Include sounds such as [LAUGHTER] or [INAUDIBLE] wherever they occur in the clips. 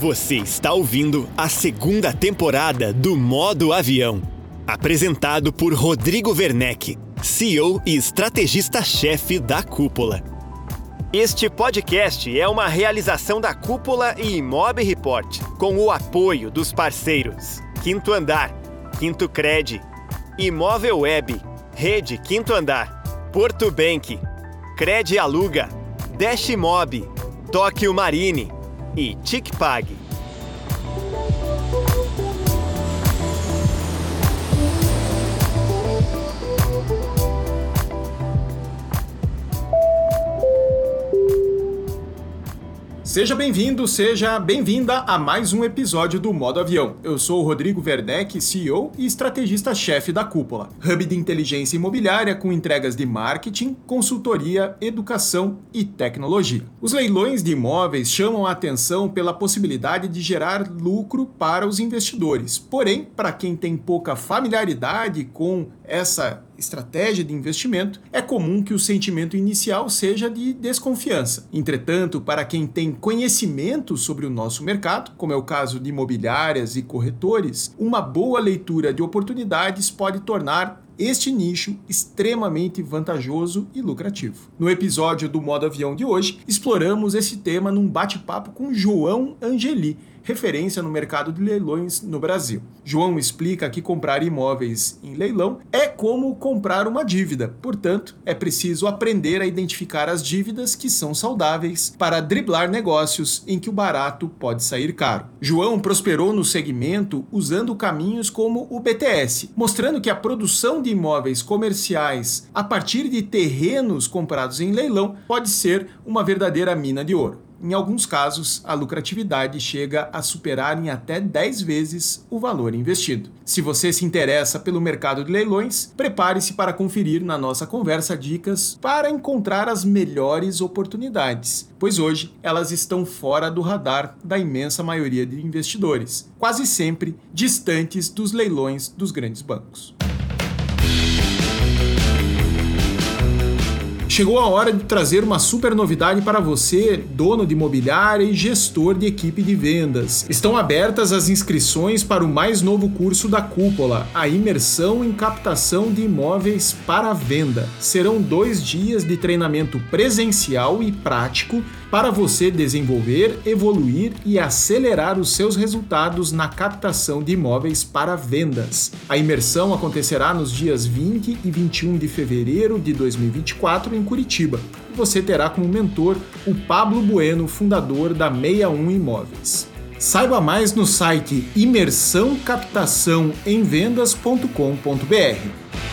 Você está ouvindo a segunda temporada do Modo Avião, apresentado por Rodrigo Werneck, CEO e estrategista-chefe da Cúpula. Este podcast é uma realização da Cúpula e Imob Report, com o apoio dos parceiros Quinto Andar, Quinto Cred, Imóvel Web, Rede Quinto Andar, Porto Bank, Cred Aluga, Dash Mob, Tóquio Marine e TicPag. Seja bem-vindo, seja bem-vinda a mais um episódio do Modo Avião. Eu sou o Rodrigo Werneck, CEO e estrategista-chefe da Cúpula, hub de inteligência imobiliária com entregas de marketing, consultoria, educação e tecnologia. Os leilões de imóveis chamam a atenção pela possibilidade de gerar lucro para os investidores. Porém, para quem tem pouca familiaridade com essa estratégia de investimento, é comum que o sentimento inicial seja de desconfiança. Entretanto, para quem tem conhecimento sobre o nosso mercado, como é o caso de imobiliárias e corretores, uma boa leitura de oportunidades pode tornar este nicho extremamente vantajoso e lucrativo. No episódio do Modo Avião de hoje, exploramos esse tema num bate-papo com João Angeli, referência no mercado de leilões no Brasil. João explica que comprar imóveis em leilão é como comprar uma dívida, portanto, é preciso aprender a identificar as dívidas que são saudáveis para driblar negócios em que o barato pode sair caro. João prosperou no segmento usando caminhos como o BTS, mostrando que a produção de imóveis comerciais a partir de terrenos comprados em leilão pode ser uma verdadeira mina de ouro. Em alguns casos, a lucratividade chega a superar em até 10 vezes o valor investido. Se você se interessa pelo mercado de leilões, prepare-se para conferir na nossa conversa dicas para encontrar as melhores oportunidades, pois hoje elas estão fora do radar da imensa maioria de investidores, quase sempre distantes dos leilões dos grandes bancos. Chegou a hora de trazer uma super novidade para você, dono de imobiliária e gestor de equipe de vendas. Estão abertas as inscrições para o mais novo curso da Cúpula, a imersão em captação de imóveis para venda. Serão dois dias de treinamento presencial e prático para você desenvolver, evoluir e acelerar os seus resultados na captação de imóveis para vendas. A imersão acontecerá nos dias 20 e 21 de fevereiro de 2024 em Curitiba. Você terá como mentor o Pablo Bueno, fundador da 61 Imóveis. Saiba mais no site imersãocaptaçãoemvendas.com.br.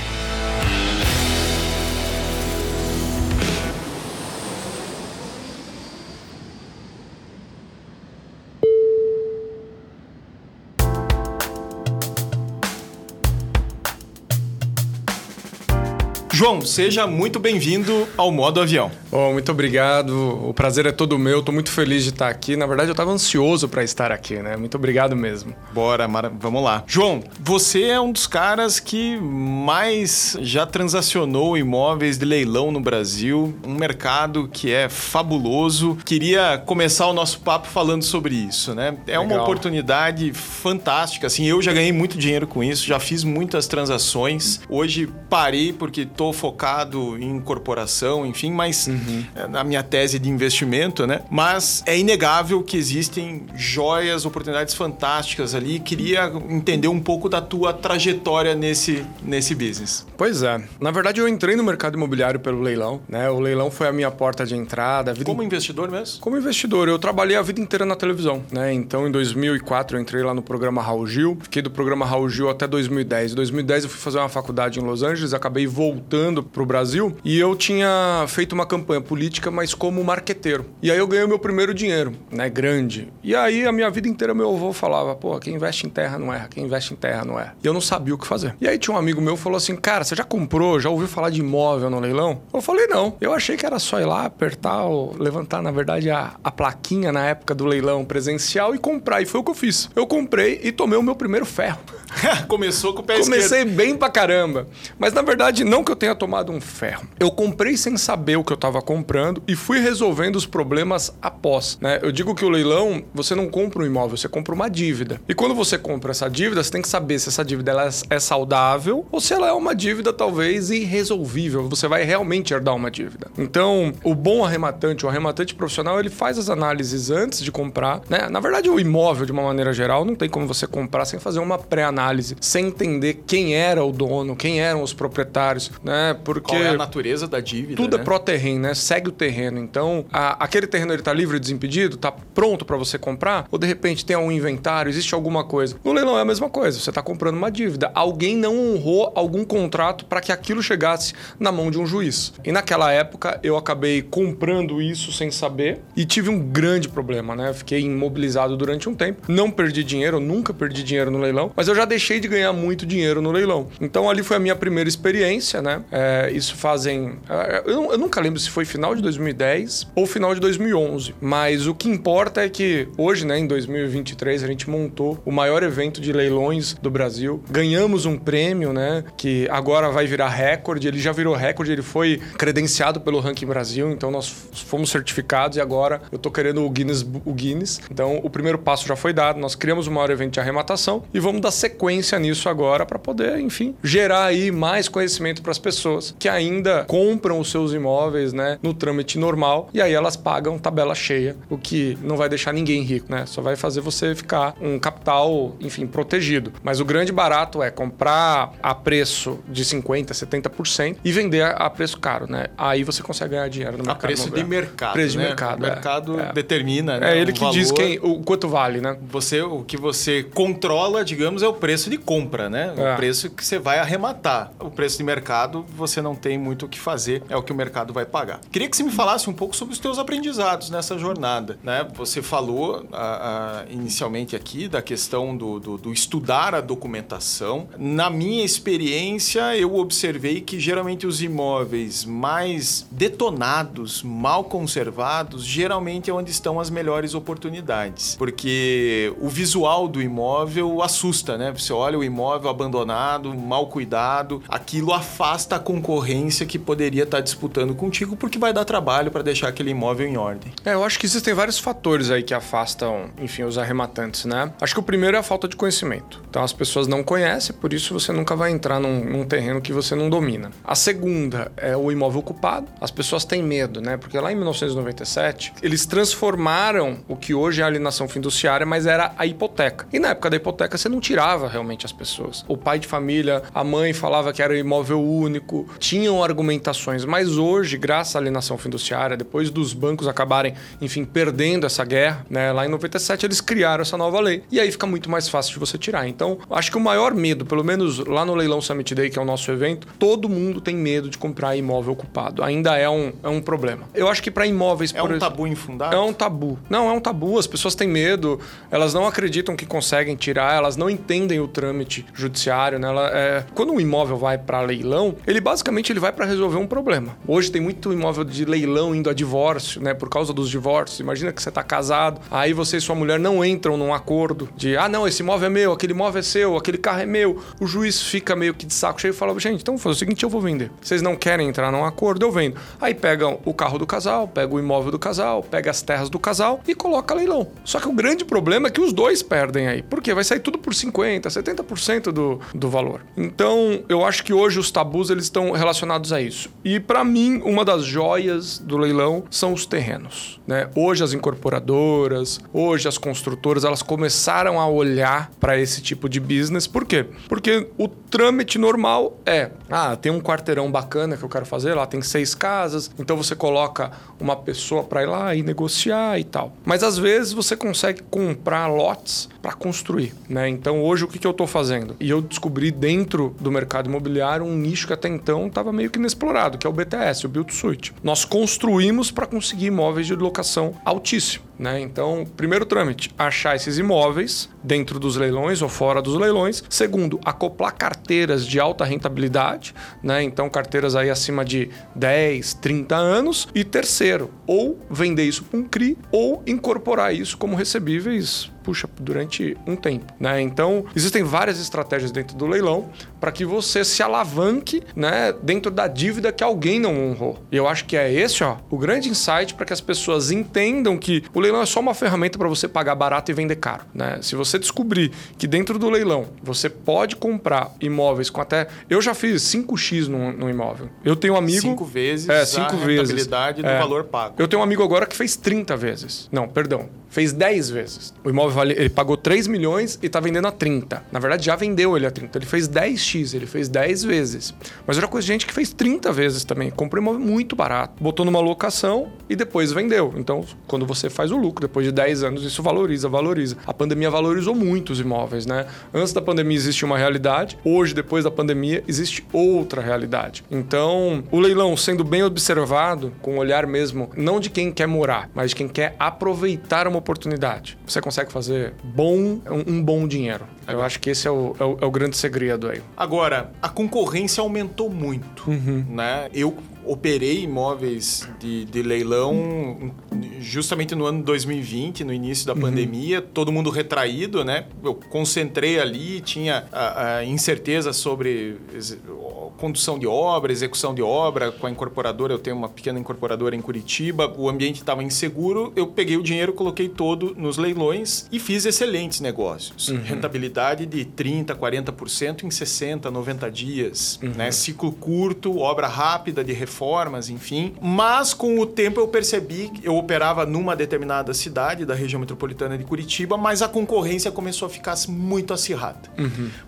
João, seja muito bem-vindo ao Modo Avião. Oh, muito obrigado. O prazer é todo meu. Estou muito feliz de estar aqui. Na verdade, eu estava ansioso para estar aqui, né? Muito obrigado mesmo. Bora, Mara, vamos lá. João, você é um dos caras que mais já transacionou imóveis de leilão no Brasil, um mercado que é fabuloso. Queria começar o nosso papo falando sobre isso, né? É Legal. uma oportunidade fantástica. Assim, eu já ganhei muito dinheiro com isso, já fiz muitas transações. Hoje parei porque estou estou focado em corporação, enfim, mas uhum. É, na minha tese de investimento, né? Mas é inegável que existem joias, oportunidades fantásticas ali. Queria entender um pouco da tua trajetória nesse, nesse business. Pois é. Na verdade, eu entrei no mercado imobiliário pelo leilão, né? O leilão foi a minha porta de entrada. Como investidor mesmo? Como investidor. Eu trabalhei a vida inteira na televisão, né? Então, em 2004, eu entrei lá no programa Raul Gil. Fiquei do programa Raul Gil até 2010. Em 2010, eu fui fazer uma faculdade em Los Angeles, acabei voltando voltando pro Brasil e eu tinha feito uma campanha política, mas como marqueteiro. E aí eu ganhei meu primeiro dinheiro, né, grande. E aí a minha vida inteira meu avô falava, pô, quem investe em terra não erra, quem investe em terra não erra. E eu não sabia o que fazer. E aí tinha um amigo meu que falou assim, cara, você já comprou, já ouviu falar de imóvel no leilão? Eu falei, não. Eu achei que era só ir lá, apertar, ou levantar, na verdade, a, a plaquinha na época do leilão presencial e comprar. E foi o que eu fiz. Eu comprei e tomei o meu primeiro ferro. [LAUGHS] Começou com o pé Comecei esquerdo. bem pra caramba. Mas na verdade, não que eu tenha tomado um ferro. Eu comprei sem saber o que eu tava comprando e fui resolvendo os problemas após. Né? Eu digo que o leilão, você não compra um imóvel, você compra uma dívida. E quando você compra essa dívida, você tem que saber se essa dívida ela é saudável ou se ela é uma dívida talvez irresolvível. Você vai realmente herdar uma dívida. Então, o bom arrematante, o arrematante profissional, ele faz as análises antes de comprar. Né? Na verdade, o imóvel, de uma maneira geral, não tem como você comprar sem fazer uma pré-análise, sem entender quem era o dono, quem eram os proprietários, né? Porque Qual é a natureza da dívida? tudo né? é pró-terreno, né? Segue o terreno. Então, a- aquele terreno ele tá livre, desimpedido, tá pronto para você comprar, ou de repente tem um inventário, existe alguma coisa. No leilão é a mesma coisa, você tá comprando uma dívida. Alguém não honrou algum contrato para que aquilo chegasse na mão de um juiz. E naquela época eu acabei comprando isso sem saber e tive um grande problema, né? Fiquei imobilizado durante um tempo, não perdi dinheiro, nunca perdi dinheiro no leilão, mas eu já deixei de ganhar muito dinheiro no leilão. Então ali foi a minha primeira experiência, né? É, isso fazem. é, Eu, eu nunca lembro se foi final de 2010 ou final de 2011, mas o que importa é que hoje, né, em 2023, a gente montou o maior evento de leilões do Brasil. Ganhamos um prêmio, né, que agora vai virar recorde. Ele já virou recorde, ele foi credenciado pelo Ranking Brasil, então nós fomos certificados e agora eu tô querendo o Guinness, o Guinness. Então o primeiro passo já foi dado, nós criamos o maior evento de arrematação e vamos dar sequência nisso agora para poder, enfim, gerar aí mais conhecimento para as pessoas que ainda compram os seus imóveis, né, no trâmite normal e aí elas pagam tabela cheia, o que não vai deixar ninguém rico, né? Só vai fazer você ficar um capital, enfim, protegido. Mas o grande barato é comprar a preço de 50, 70% e vender a a preço caro, né? Aí você consegue ganhar dinheiro no A mercado preço de mercado. Preço de né? mercado, O é. mercado É. determina, né? É ele que diz valor. quem, o quanto vale, né? Você, o que você controla, digamos, é o preço de compra, né? É. O preço que você vai arrematar. O preço de mercado, você não tem muito o que fazer, é o que o mercado vai pagar. Queria que você me falasse um pouco sobre os teus aprendizados nessa jornada, né? Você falou ah, ah, inicialmente aqui da questão do, do- do estudar a documentação. Na minha experiência, eu observei que geralmente os imóveis mais detonados, mal conservados, geralmente é onde estão as melhores oportunidades. Porque o visual do imóvel assusta, né? Você olha o imóvel abandonado, mal cuidado, aquilo afasta a concorrência que poderia estar disputando contigo, porque vai dar trabalho para deixar aquele imóvel em ordem. É, eu acho que existem vários fatores aí que afastam, enfim, os arrematantes, né? Acho que o primeiro é a falta de conhecimento. Então as pessoas não conhecem, por isso você nunca vai entrar num, num terreno que você não domina. A segunda é o imóvel ocupado. As pessoas têm medo, né? Porque lá em 1997, eles transformaram o que hoje é a alienação fiduciária, mas era a hipoteca. E na época da hipoteca você não tirava realmente as pessoas. O pai de família, a mãe falava que era imóvel único, tinham argumentações, mas hoje, graças à alienação fiduciária, depois dos bancos acabarem, enfim, perdendo essa guerra, né? Lá em 97 eles criaram essa nova lei e aí fica muito mais fácil de você tirar. Então, acho que o maior medo, pelo menos lá no Leilão Summit Day, que é o nosso evento, todo mundo tem medo de comprar imóvel ocupado. Ainda é um, é um problema. Eu acho que para imóveis, É por um exemplo- tabu infundado? é um tabu. Não, é um tabu. As pessoas têm medo, elas não acreditam que conseguem tirar, elas não entendem o trâmite judiciário. Né? Ela, é... Quando um imóvel vai para leilão, ele basicamente ele vai para resolver um problema. Hoje tem muito imóvel de leilão indo a divórcio, né? Por causa dos divórcios. Imagina que você está casado, aí você e sua mulher não entram num acordo de ah, não, esse imóvel é meu, aquele imóvel é seu, aquele carro é meu. O juiz fica meio que de saco cheio e fala: gente, então vou fazer o seguinte, eu vou vender. Vocês não querem entrar num acordo, eu vendo. Aí pegam o carro do casal, pega o imóvel do casal, pega as terras do casal e coloca leilão. Só que o grande problema é que os dois perdem aí. Por quê? Vai sair tudo por 50%, 70% do, do valor. Então, eu acho que hoje os tabus eles estão relacionados a isso. E para mim, uma das joias do leilão são os terrenos. Né? Hoje as incorporadoras, hoje as construtoras, elas começaram a olhar para esse tipo de business. Por quê? Porque o trâmite normal é: ah, tem um quarteirão bacana que eu quero fazer, lá tem seis casas, então você coloca uma pessoa para ir lá e negociar e tal. Mas às vezes você consegue comprar lotes para construir, né? Então hoje o que, que eu estou fazendo? E eu descobri dentro do mercado imobiliário um nicho que até então estava meio que inexplorado, que é o BTS, o Build to Suit. Nós construímos para conseguir imóveis de locação altíssimo. Né? Então, primeiro trâmite, achar esses imóveis dentro dos leilões ou fora dos leilões. Segundo, acoplar carteiras de alta rentabilidade, né? Então, carteiras aí acima de 10, 30 anos. E terceiro, ou vender isso para um CRI ou incorporar isso como recebíveis puxa, durante um tempo, né? Então, existem várias estratégias dentro do leilão para que você se alavanque, né, dentro da dívida que alguém não honrou. E eu acho que é esse, ó, o grande insight para que as pessoas entendam que o leilão é só uma ferramenta para você pagar barato e vender caro, né? Se você descobrir que dentro do leilão você pode comprar imóveis com até eu já fiz 5x no, no imóvel. Eu tenho um amigo cinco vezes é, cinco a vezes rentabilidade do É. valor pago. Eu tenho um amigo agora que fez 30 vezes. Não, perdão. Fez 10 vezes. O imóvel vale, ele pagou 3 milhões e tá vendendo a 30. Na verdade, já vendeu ele a 30. Ele fez 10x, ele fez 10 vezes. Mas eu já conheço gente que fez 30 vezes também. Comprou um imóvel muito barato. Botou numa locação e depois vendeu. Então, quando você faz o lucro, depois de 10 anos, isso valoriza, valoriza. A pandemia valorizou muito os imóveis, né? Antes da pandemia existia uma realidade. Hoje, depois da pandemia, existe outra realidade. Então, o leilão sendo bem observado, com o olhar mesmo, não de quem quer morar, mas de quem quer aproveitar uma oportunidade. Você consegue fazer bom, um, um bom dinheiro. Eu acho que esse é o, é o- é o grande segredo aí. Agora, a concorrência aumentou muito, Uhum. né? Eu operei imóveis de, de leilão justamente no ano 2020, no início Uhum. da pandemia, todo mundo retraído, né? Eu concentrei ali, tinha a, a incerteza sobre condução de obra, execução de obra com a incorporadora. Eu tenho uma pequena incorporadora em Curitiba, o ambiente estava inseguro. Eu peguei o dinheiro, coloquei todo nos leilões e fiz excelentes negócios. Rentabilidade de 30%, 40% em 60, 90 dias. Né? Ciclo curto, obra rápida de reformas, enfim. Mas com o tempo eu percebi que eu operava numa determinada cidade da região metropolitana de Curitiba, mas a concorrência começou a ficar muito acirrada.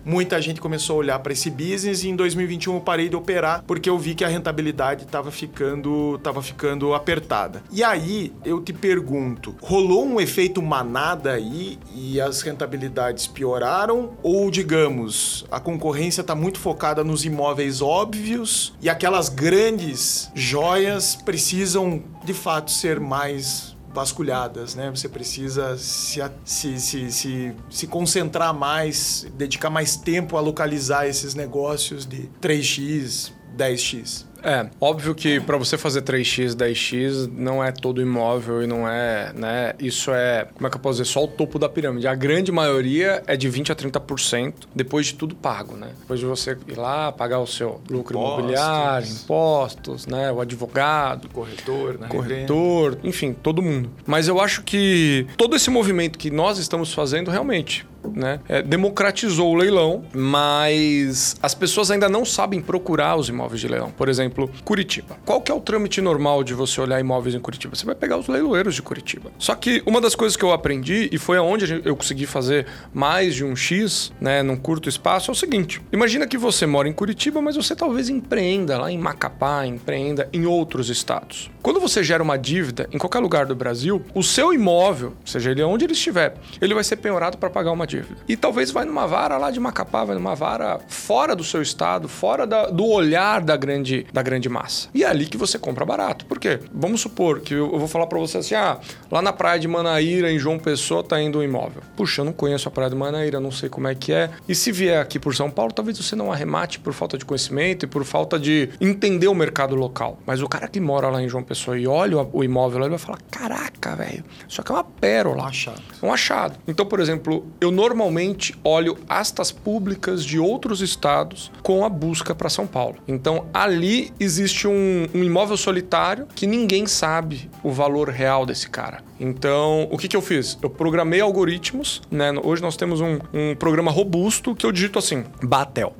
Muita gente começou a olhar para esse business e em 2021 eu parei de operar porque eu vi que a rentabilidade estava ficando, tava ficando apertada. E aí eu te pergunto, rolou um efeito manada aí e as rentabilidades pioraram ou digamos, a concorrência está muito focada nos imóveis óbvios e aquelas grandes joias precisam de fato ser mais vasculhadas, né? Você precisa se, se, se, se concentrar mais, dedicar mais tempo a localizar esses negócios de 3x, 10x. É, óbvio que para você fazer 3x, 10x não é todo imóvel e não é, né? Isso é, como é que eu posso dizer, só o topo da pirâmide. A grande maioria é de 20 a 30% depois de tudo pago, né? Depois de você ir lá pagar o seu lucro Impostos. imobiliário, impostos, né, o advogado, Corretor, né? corretor, enfim, todo mundo. Mas eu acho que todo esse movimento que nós estamos fazendo realmente, né, é, democratizou o leilão, mas as pessoas ainda não sabem procurar os imóveis de leilão. Por exemplo, Curitiba. Qual que é o trâmite normal de você olhar imóveis em Curitiba? Você vai pegar os leiloeiros de Curitiba. Só que uma das coisas que eu aprendi e foi aonde eu consegui fazer mais de um X, né, num curto espaço, é o seguinte: imagina que você mora em Curitiba, mas você talvez empreenda lá em Macapá, empreenda em outros estados. Quando você gera uma dívida em qualquer lugar do Brasil, o seu imóvel, seja ele onde ele estiver, ele vai ser penhorado para pagar uma E talvez vai numa vara lá de Macapá, vai numa vara fora do seu estado, fora da- do olhar da grande, da grande massa. E é ali que você compra barato. Por quê? Vamos supor que eu, eu vou falar para você assim: ah, lá na praia de Manaíra, em João Pessoa, tá indo um imóvel. Puxa, eu não conheço a praia de Manaíra, não sei como é que é. E se vier aqui por São Paulo, talvez você não arremate por falta de conhecimento e por falta de entender o mercado local. Mas o cara que mora lá em João Pessoa e olha o- imóvel ele vai falar: caraca, velho, isso aqui é uma pérola. Um achado. Um achado. Então, por exemplo, eu normalmente olho astas públicas de outros estados com a busca para São Paulo. Então, ali existe um, um imóvel solitário que ninguém sabe o valor real desse cara. Então, o que, que eu fiz? Eu programei algoritmos, né? Hoje nós temos um, um programa robusto que eu digito assim: Batel.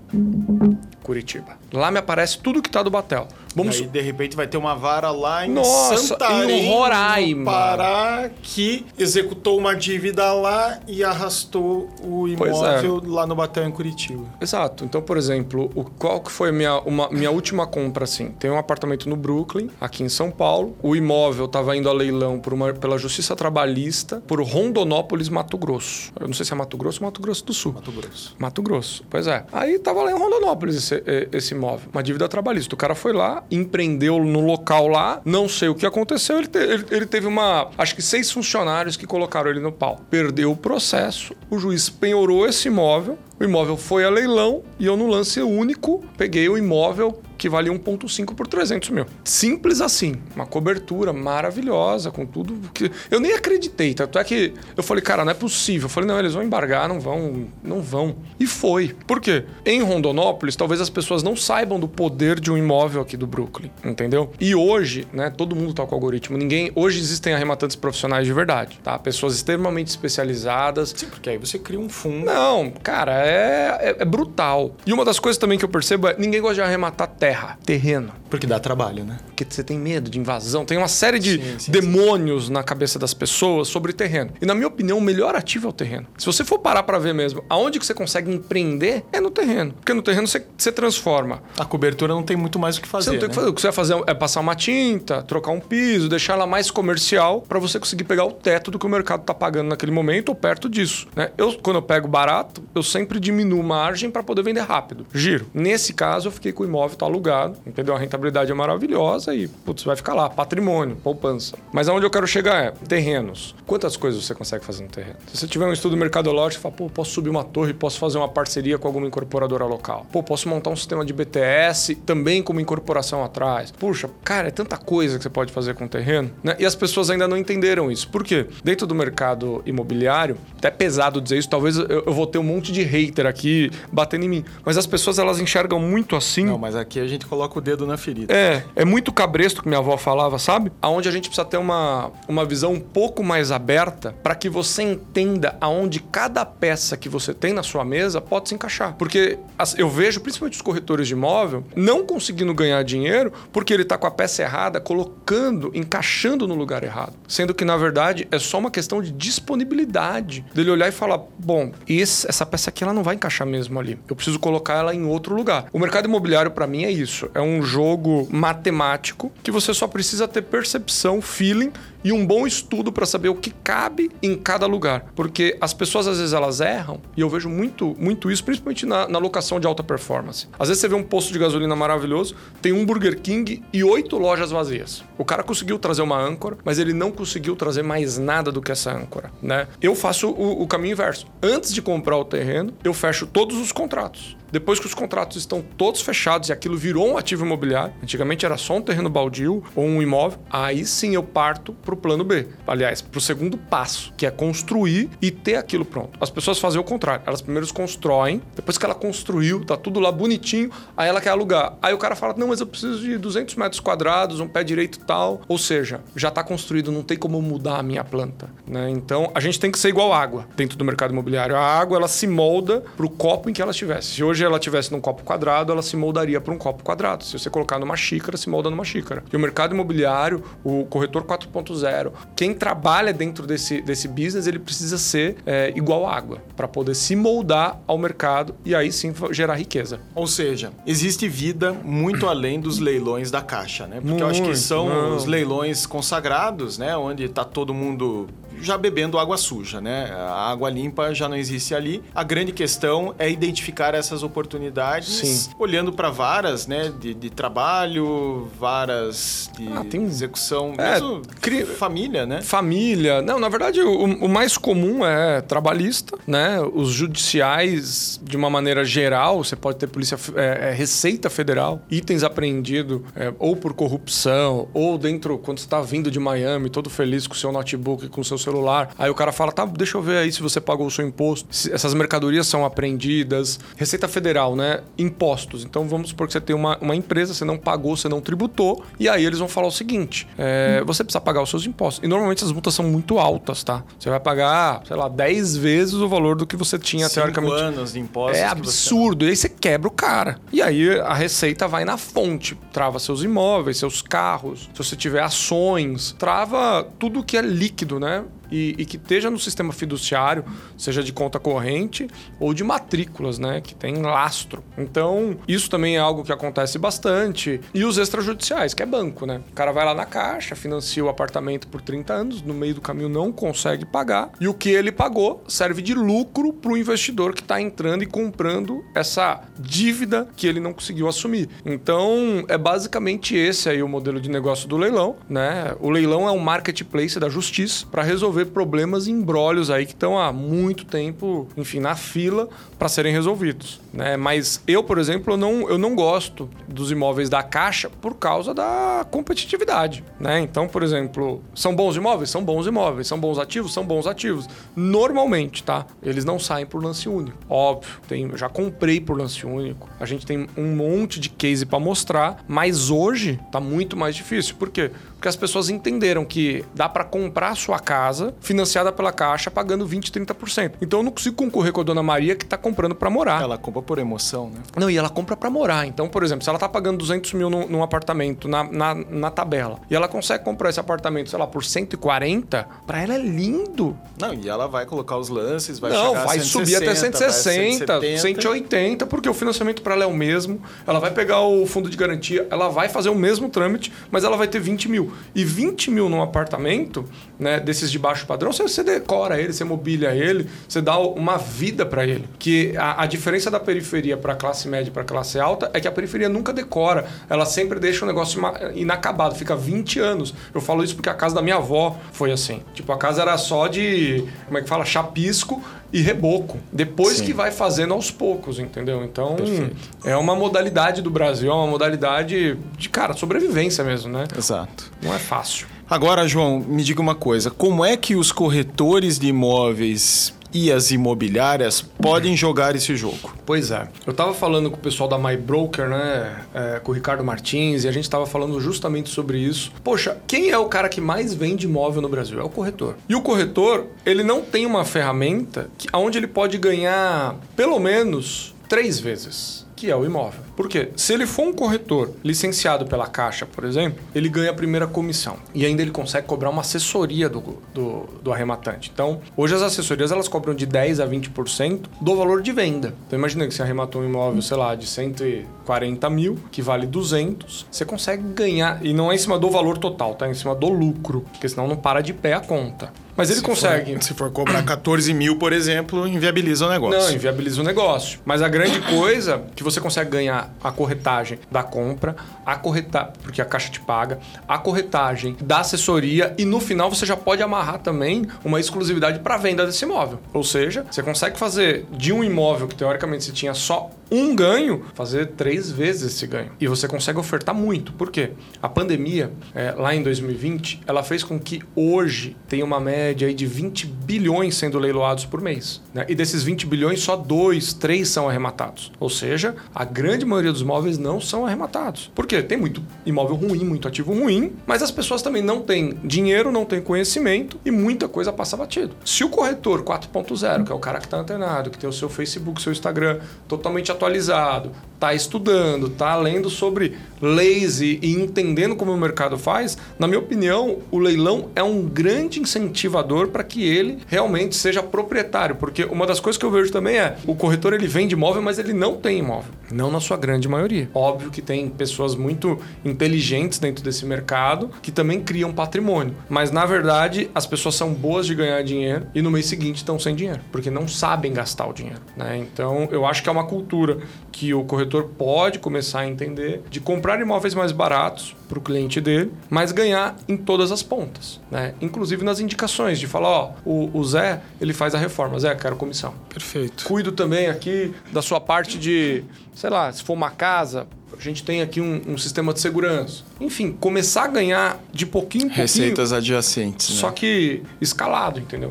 Curitiba. Lá me aparece tudo que tá do Batel. Vamos Aí, de repente, vai ter uma vara lá em Nossa, Santarém, em Roraima. Pará, que executou uma dívida lá e arrastou o é. imóvel lá no Batel, em Curitiba. Exato. Então, por exemplo, o, qual que foi a minha, uma, minha última compra, assim? Tem um apartamento no Brooklyn, aqui em São Paulo. O imóvel estava indo a leilão por uma- pela Justiça Trabalhista por Rondonópolis, Mato Grosso. Eu não sei se é Mato Grosso ou Mato Grosso do Sul. Mato Grosso. Mato Grosso. Pois é. Aí tava lá em Rondonópolis esse, esse imóvel. Uma dívida trabalhista. O cara foi lá, empreendeu no local lá, não sei o que aconteceu. Ele, te- ele- ele teve uma. Acho que seis funcionários que colocaram ele no pau. Perdeu o processo. O juiz penhorou esse imóvel. O imóvel foi a leilão e eu, no lance único, peguei o imóvel que valia 1,5 por 300 mil. Simples assim. Uma cobertura maravilhosa, com tudo que. Eu nem acreditei. Tanto é que eu falei, cara, não é possível. Eu falei, não, eles vão embargar, não vão, não vão. E foi. Por quê? Em Rondonópolis, talvez as pessoas não saibam do poder de um imóvel aqui do Brooklyn, entendeu? E hoje, né, todo mundo tá com algoritmo. Ninguém. Hoje existem arrematantes profissionais de verdade, tá? Pessoas extremamente especializadas. Sim, porque aí você cria um fundo. Não, cara, é, é, é brutal. E uma das coisas também que eu percebo é ninguém gosta de arrematar terra terra, terreno. Porque dá trabalho, né? Porque você tem medo de invasão, tem uma série de sim, sim, demônios sim. na cabeça das pessoas sobre terreno. E na minha opinião, o melhor ativo é o terreno. Se você for parar para ver mesmo, aonde que você consegue empreender é no terreno. Porque no terreno você, você transforma. A cobertura não tem muito mais o que fazer. Você não tem né? que fazer. O que você vai fazer é passar uma tinta, trocar um piso, deixar ela mais comercial para você conseguir pegar o teto do que o mercado tá pagando naquele momento ou perto disso. Né? Eu, quando eu pego barato, eu sempre diminuo margem para poder vender rápido. Giro. Nesse caso, eu fiquei com o imóvel tá alugado, entendeu? A rentabilidade é maravilhosa e, putz, vai ficar lá. Patrimônio, poupança. Mas aonde eu quero chegar é terrenos. Quantas coisas você consegue fazer no terreno? Se você tiver um estudo mercadológico, fala, pô, posso subir uma torre, posso fazer uma parceria com alguma incorporadora local. Pô, posso montar um sistema de BTS também com uma incorporação atrás. Puxa, cara, é tanta coisa que você pode fazer com o terreno. Né? E as pessoas ainda não entenderam isso. Por quê? Dentro do mercado imobiliário, até é pesado dizer isso, talvez eu, eu vou ter um monte de hater aqui batendo em mim. Mas as pessoas, elas enxergam muito assim. Não, mas aqui a gente coloca o dedo na. É, é muito cabresto que minha avó falava, sabe? Aonde a gente precisa ter uma, uma visão um pouco mais aberta para que você entenda aonde cada peça que você tem na sua mesa pode se encaixar. Porque eu vejo, principalmente os corretores de imóvel, não conseguindo ganhar dinheiro porque ele está com a peça errada, colocando, encaixando no lugar errado. Sendo que, na verdade, é só uma questão de disponibilidade. Dele olhar e falar: bom, esse, essa peça aqui ela não vai encaixar mesmo ali. Eu preciso colocar ela em outro lugar. O mercado imobiliário, para mim, é isso. É um jogo matemático prático que você só precisa ter percepção, feeling e um bom estudo para saber o que cabe em cada lugar. Porque as pessoas às vezes elas erram, e eu vejo muito, muito isso, principalmente na, na locação de alta performance. Às vezes você vê um posto de gasolina maravilhoso, tem um Burger King e oito lojas vazias. O cara conseguiu trazer uma âncora, mas ele não conseguiu trazer mais nada do que essa âncora, né? Eu faço o, o caminho inverso. Antes de comprar o terreno, eu fecho todos os contratos. Depois que os contratos estão todos fechados e aquilo virou um ativo imobiliário, antigamente era só um terreno baldio ou um imóvel, aí sim eu parto para o plano B. Aliás, para o segundo passo, que é construir e ter aquilo pronto. As pessoas fazem o contrário. Elas primeiro constroem, depois que ela construiu, tá tudo lá bonitinho, aí ela quer alugar. Aí o cara fala: Não, mas eu preciso de 200 metros quadrados, um pé direito tal. Ou seja, já está construído, não tem como mudar a minha planta. Né? Então a gente tem que ser igual água dentro do mercado imobiliário. A água ela se molda para o copo em que ela estivesse. Se hoje hoje ela tivesse num copo quadrado, ela se moldaria para um copo quadrado. Se você colocar numa xícara, se molda numa xícara. E o mercado imobiliário, o corretor 4.0, quem trabalha dentro desse, desse business, ele precisa ser é, igual água para poder se moldar ao mercado e aí sim gerar riqueza. Ou seja, existe vida muito além dos leilões da caixa, né? Porque muito, eu acho que são não. os leilões consagrados, né? Onde está todo mundo já bebendo água suja, né? A água limpa já não existe ali. A grande questão é identificar essas oportunidades, Sim. olhando para varas, né, de, de, trabalho, varas de ah, tem... execução, é, mesmo cri... família, né? Família. Não, na verdade, o, o, mais comum é trabalhista, né? Os judiciais, de uma maneira geral, você pode ter polícia, é, é, Receita Federal, itens apreendidos é, ou por corrupção, ou dentro, quando você está vindo de Miami, todo feliz com o seu notebook, com o seu celular. Aí o cara fala: tá, deixa eu ver aí se você pagou o seu imposto. Se essas mercadorias são apreendidas. Receita Federal, né? Impostos. Então vamos supor que você tem uma, uma empresa, você não pagou, você não tributou. E aí eles vão falar o seguinte: é, você precisa pagar os seus impostos. E normalmente as multas são muito altas, tá? Você vai pagar, sei lá, 10 vezes o valor do que você tinha Cinco teoricamente. anos de impostos. É absurdo. Você... E aí você quebra o cara. E aí a Receita vai na fonte, trava seus imóveis, seus carros. Se você tiver ações, trava tudo que é líquido, né? E, e, que esteja no sistema fiduciário, seja de conta corrente ou de matrículas, né? Que tem lastro. Então, isso também é algo que acontece bastante. E os extrajudiciais, que é banco, né? O cara vai lá na caixa, financia o apartamento por 30 anos, no meio do caminho não consegue pagar, e o que ele pagou serve de lucro para o investidor que está entrando e comprando essa dívida que ele não conseguiu assumir. Então, é basicamente esse aí o modelo de negócio do leilão, né? O leilão é um marketplace da justiça para resolver resolver problemas e embrólios aí que estão há muito tempo, enfim, na fila para serem resolvidos. Né? Mas eu, por exemplo, eu não, eu não gosto dos imóveis da Caixa por causa da competitividade. Né? Então, por exemplo, são bons imóveis? São bons imóveis. São bons ativos? São bons ativos. Normalmente, tá? Eles não saem por lance único. Óbvio, tem, eu já comprei por lance único. A gente tem um monte de case para mostrar, mas hoje tá muito mais difícil. Por quê? Porque as pessoas entenderam que dá para comprar a sua casa financiada pela Caixa pagando 20, 30%. Então eu não consigo concorrer com a dona Maria que tá comprando para morar. Ela compra por emoção, né? Não, e ela compra para morar. Então, por exemplo, se ela tá pagando 200 mil num, num apartamento na, na, na, tabela e ela consegue comprar esse apartamento, sei lá, por 140, para ela é lindo. Não, e ela vai colocar os lances, vai Não, vai 160, subir até 160, 180, porque o financiamento para ela é o mesmo. Ela vai pegar o fundo de garantia, ela vai fazer o mesmo trâmite, mas ela vai ter 20 mil. E 20 mil num apartamento, né, desses de baixo padrão, você, você decora ele, você mobília ele, você dá uma vida para ele. Que a, a, diferença da periferia para classe média e para classe alta é que a periferia nunca decora, ela sempre deixa o negócio inacabado, fica 20 anos. Eu falo isso porque a casa da minha avó foi assim. Tipo, a casa era só de, como é que fala, chapisco e reboco. Depois Sim. que vai fazendo aos poucos, entendeu? Então, Perfeito. é uma modalidade do Brasil, é uma modalidade de, cara, sobrevivência mesmo, né? Exato. Não é fácil. Agora, João, me diga uma coisa: como é que os corretores de imóveis e as imobiliárias podem jogar esse jogo? Pois é. Eu estava falando com o pessoal da My Broker, né? É, com o Ricardo Martins, e a gente estava falando justamente sobre isso. Poxa, quem é o cara que mais vende imóvel no Brasil? É o corretor. E o corretor, ele não tem uma ferramenta que, onde ele pode ganhar pelo menos três vezes que é o imóvel. Por quê? Se ele for um corretor licenciado pela Caixa, por exemplo, ele ganha a primeira comissão e ainda ele consegue cobrar uma assessoria do, do, do arrematante. Então, hoje as assessorias elas cobram de 10 a 20% do valor de venda. Então, imagina que você arrematou um imóvel, sei lá, de 140 mil, que vale 200, você consegue ganhar, e não é em cima do valor total, tá? É em cima do lucro, porque senão não para de pé a conta. Mas ele se consegue. For, se for cobrar 14 mil, por exemplo, inviabiliza o negócio. Não, inviabiliza o negócio. Mas a grande coisa que você consegue ganhar a corretagem da compra, a corretagem, porque a caixa te paga, a corretagem da assessoria e no final você já pode amarrar também uma exclusividade para venda desse imóvel. Ou seja, você consegue fazer de um imóvel que teoricamente você tinha só um ganho, fazer três vezes esse ganho. E você consegue ofertar muito. Por quê? A pandemia, é, lá em 2020, ela fez com que hoje tenha uma média aí de 20 bilhões sendo leiloados por mês. Né? E desses 20 bilhões, só dois, três são arrematados. Ou seja, a grande maioria dos imóveis não são arrematados. Por quê? Tem muito imóvel ruim, muito ativo ruim, mas as pessoas também não têm dinheiro, não têm conhecimento e muita coisa passa batido. Se o corretor 4.0, que é o cara que está antenado, que tem o seu Facebook, seu Instagram totalmente atualizado, está estudando, está lendo sobre leis e, entendendo como o mercado faz, na minha opinião, o leilão é um grande incentivador para que ele realmente seja proprietário, porque uma das coisas que eu vejo também é o corretor ele vende imóvel, mas ele não tem imóvel, não na sua grande maioria. Óbvio que tem pessoas muito inteligentes dentro desse mercado que também criam patrimônio, mas na verdade as pessoas são boas de ganhar dinheiro e no mês seguinte estão sem dinheiro, porque não sabem gastar o dinheiro, né? Então, eu acho que é uma cultura que o corretor pode começar a entender de comprar imóveis mais baratos para o cliente dele, mas ganhar em todas as pontas, né? Inclusive nas indicações de falar, ó, o, o Zé ele faz a reforma, Zé quero comissão. Perfeito. Cuido também aqui da sua parte de, sei lá, se for uma casa, a gente tem aqui um, um, sistema de segurança. Enfim, começar a ganhar de pouquinho em pouquinho. Receitas adjacentes. Né? Só que escalado, entendeu?